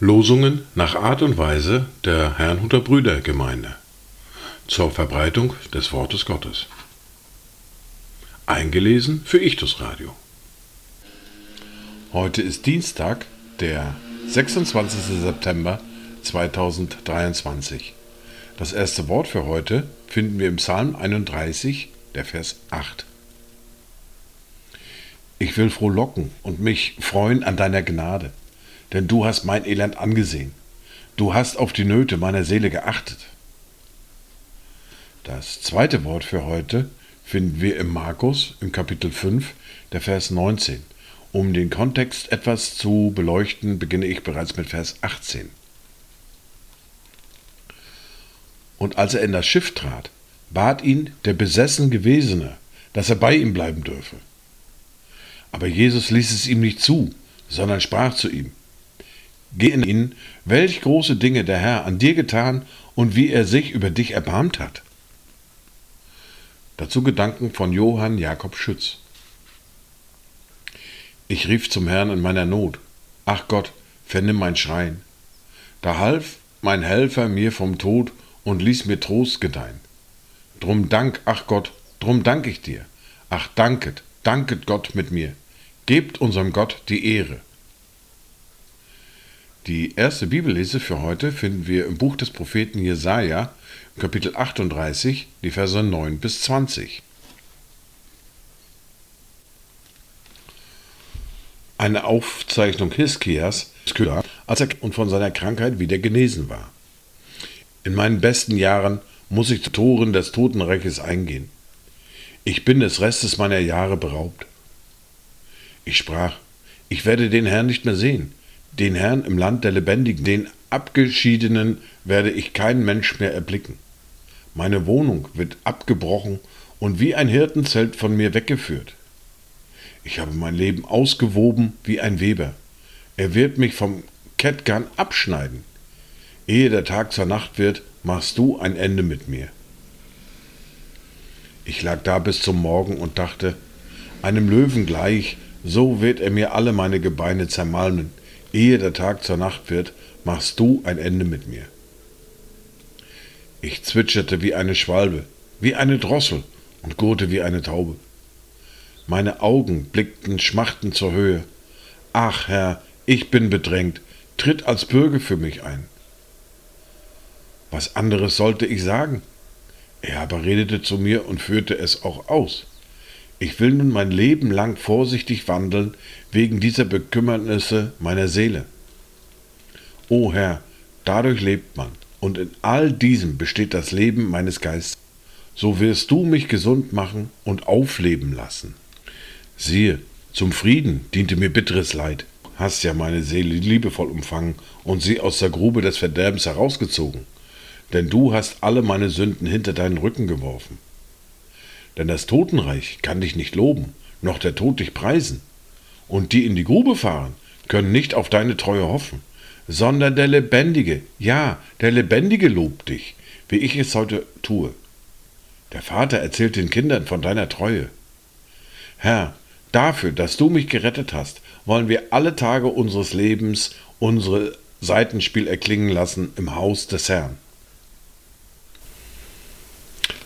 Losungen nach Art und Weise der Herrnhuter Brüdergemeinde zur Verbreitung des Wortes Gottes. Eingelesen für Ichtus Radio. Heute ist Dienstag, der 26. September 2023. Das erste Wort für heute finden wir im Psalm 31, der Vers 8. Ich will frohlocken und mich freuen an deiner Gnade, denn du hast mein Elend angesehen. Du hast auf die Nöte meiner Seele geachtet. Das zweite Wort für heute finden wir im Markus im Kapitel 5, der Vers 19. Um den Kontext etwas zu beleuchten, beginne ich bereits mit Vers 18. Und als er in das Schiff trat, bat ihn der besessen Gewesene, dass er bei ihm bleiben dürfe. Aber Jesus ließ es ihm nicht zu, sondern sprach zu ihm, Geh in ihn, welch große Dinge der Herr an dir getan und wie er sich über dich erbarmt hat. Dazu Gedanken von Johann Jakob Schütz. Ich rief zum Herrn in meiner Not. Ach Gott, vernimm mein Schreien. Da half mein Helfer mir vom Tod und ließ mir Trost gedeihen. Drum dank, ach Gott, drum dank ich dir. Ach danket, danket Gott mit mir. Gebt unserem Gott die Ehre. Die erste Bibellese für heute finden wir im Buch des Propheten Jesaja, Kapitel 38, die Verse 9 bis 20. Eine Aufzeichnung Hiskias, als er und von seiner Krankheit wieder genesen war. In meinen besten Jahren muss ich zu Toren des Totenreiches eingehen. Ich bin des Restes meiner Jahre beraubt. Ich sprach, ich werde den Herrn nicht mehr sehen den Herrn im Land der Lebendigen, den Abgeschiedenen werde ich kein Mensch mehr erblicken. Meine Wohnung wird abgebrochen und wie ein Hirtenzelt von mir weggeführt. Ich habe mein Leben ausgewoben wie ein Weber. Er wird mich vom Kettgarn abschneiden. Ehe der Tag zur Nacht wird, machst du ein Ende mit mir. Ich lag da bis zum Morgen und dachte, einem Löwen gleich, so wird er mir alle meine Gebeine zermalmen ehe der Tag zur Nacht wird, machst du ein Ende mit mir. Ich zwitscherte wie eine Schwalbe, wie eine Drossel und gurrte wie eine Taube. Meine Augen blickten schmachtend zur Höhe. Ach, Herr, ich bin bedrängt, tritt als Bürger für mich ein. Was anderes sollte ich sagen? Er aber redete zu mir und führte es auch aus. Ich will nun mein Leben lang vorsichtig wandeln wegen dieser Bekümmernisse meiner Seele. O Herr, dadurch lebt man, und in all diesem besteht das Leben meines Geistes. So wirst du mich gesund machen und aufleben lassen. Siehe, zum Frieden diente mir bitteres Leid. Hast ja meine Seele liebevoll umfangen und sie aus der Grube des Verderbens herausgezogen. Denn du hast alle meine Sünden hinter deinen Rücken geworfen. Denn das Totenreich kann dich nicht loben, noch der Tod dich preisen. Und die in die Grube fahren, können nicht auf deine Treue hoffen, sondern der Lebendige, ja, der Lebendige lobt dich, wie ich es heute tue. Der Vater erzählt den Kindern von deiner Treue. Herr, dafür, dass du mich gerettet hast, wollen wir alle Tage unseres Lebens unsere Seitenspiel erklingen lassen im Haus des Herrn.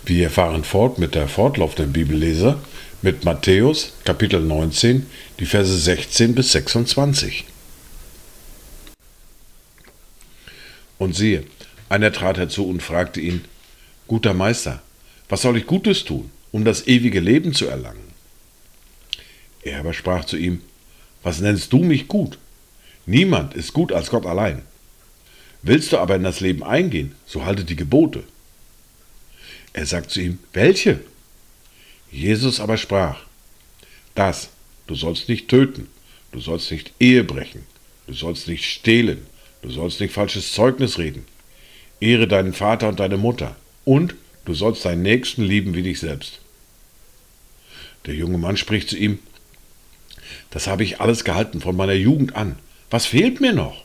Wir fahren fort mit der fortlaufenden Bibellese mit Matthäus Kapitel 19, die Verse 16 bis 26. Und siehe, einer trat herzu und fragte ihn, Guter Meister, was soll ich Gutes tun, um das ewige Leben zu erlangen? Er aber sprach zu ihm, Was nennst du mich gut? Niemand ist gut als Gott allein. Willst du aber in das Leben eingehen, so halte die Gebote. Er sagt zu ihm, welche? Jesus aber sprach, das, du sollst nicht töten, du sollst nicht Ehe brechen, du sollst nicht stehlen, du sollst nicht falsches Zeugnis reden, ehre deinen Vater und deine Mutter und du sollst deinen Nächsten lieben wie dich selbst. Der junge Mann spricht zu ihm, das habe ich alles gehalten von meiner Jugend an, was fehlt mir noch?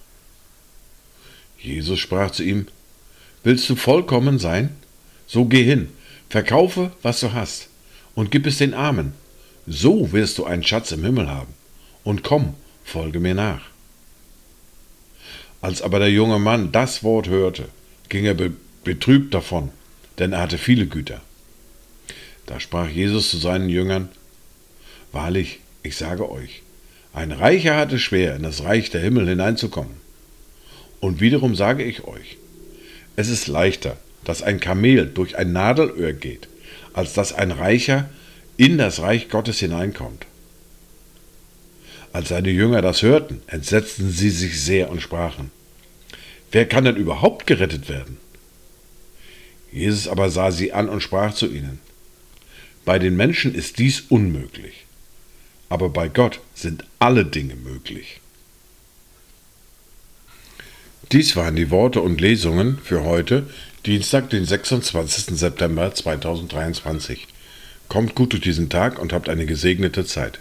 Jesus sprach zu ihm, willst du vollkommen sein? So geh hin, verkaufe, was du hast, und gib es den Armen. So wirst du einen Schatz im Himmel haben. Und komm, folge mir nach. Als aber der junge Mann das Wort hörte, ging er be betrübt davon, denn er hatte viele Güter. Da sprach Jesus zu seinen Jüngern, Wahrlich, ich sage euch, ein Reicher hat es schwer, in das Reich der Himmel hineinzukommen. Und wiederum sage ich euch, es ist leichter, dass ein Kamel durch ein Nadelöhr geht, als dass ein Reicher in das Reich Gottes hineinkommt. Als seine Jünger das hörten, entsetzten sie sich sehr und sprachen, Wer kann denn überhaupt gerettet werden? Jesus aber sah sie an und sprach zu ihnen, Bei den Menschen ist dies unmöglich, aber bei Gott sind alle Dinge möglich. Dies waren die Worte und Lesungen für heute, Dienstag, den 26. September 2023. Kommt gut durch diesen Tag und habt eine gesegnete Zeit.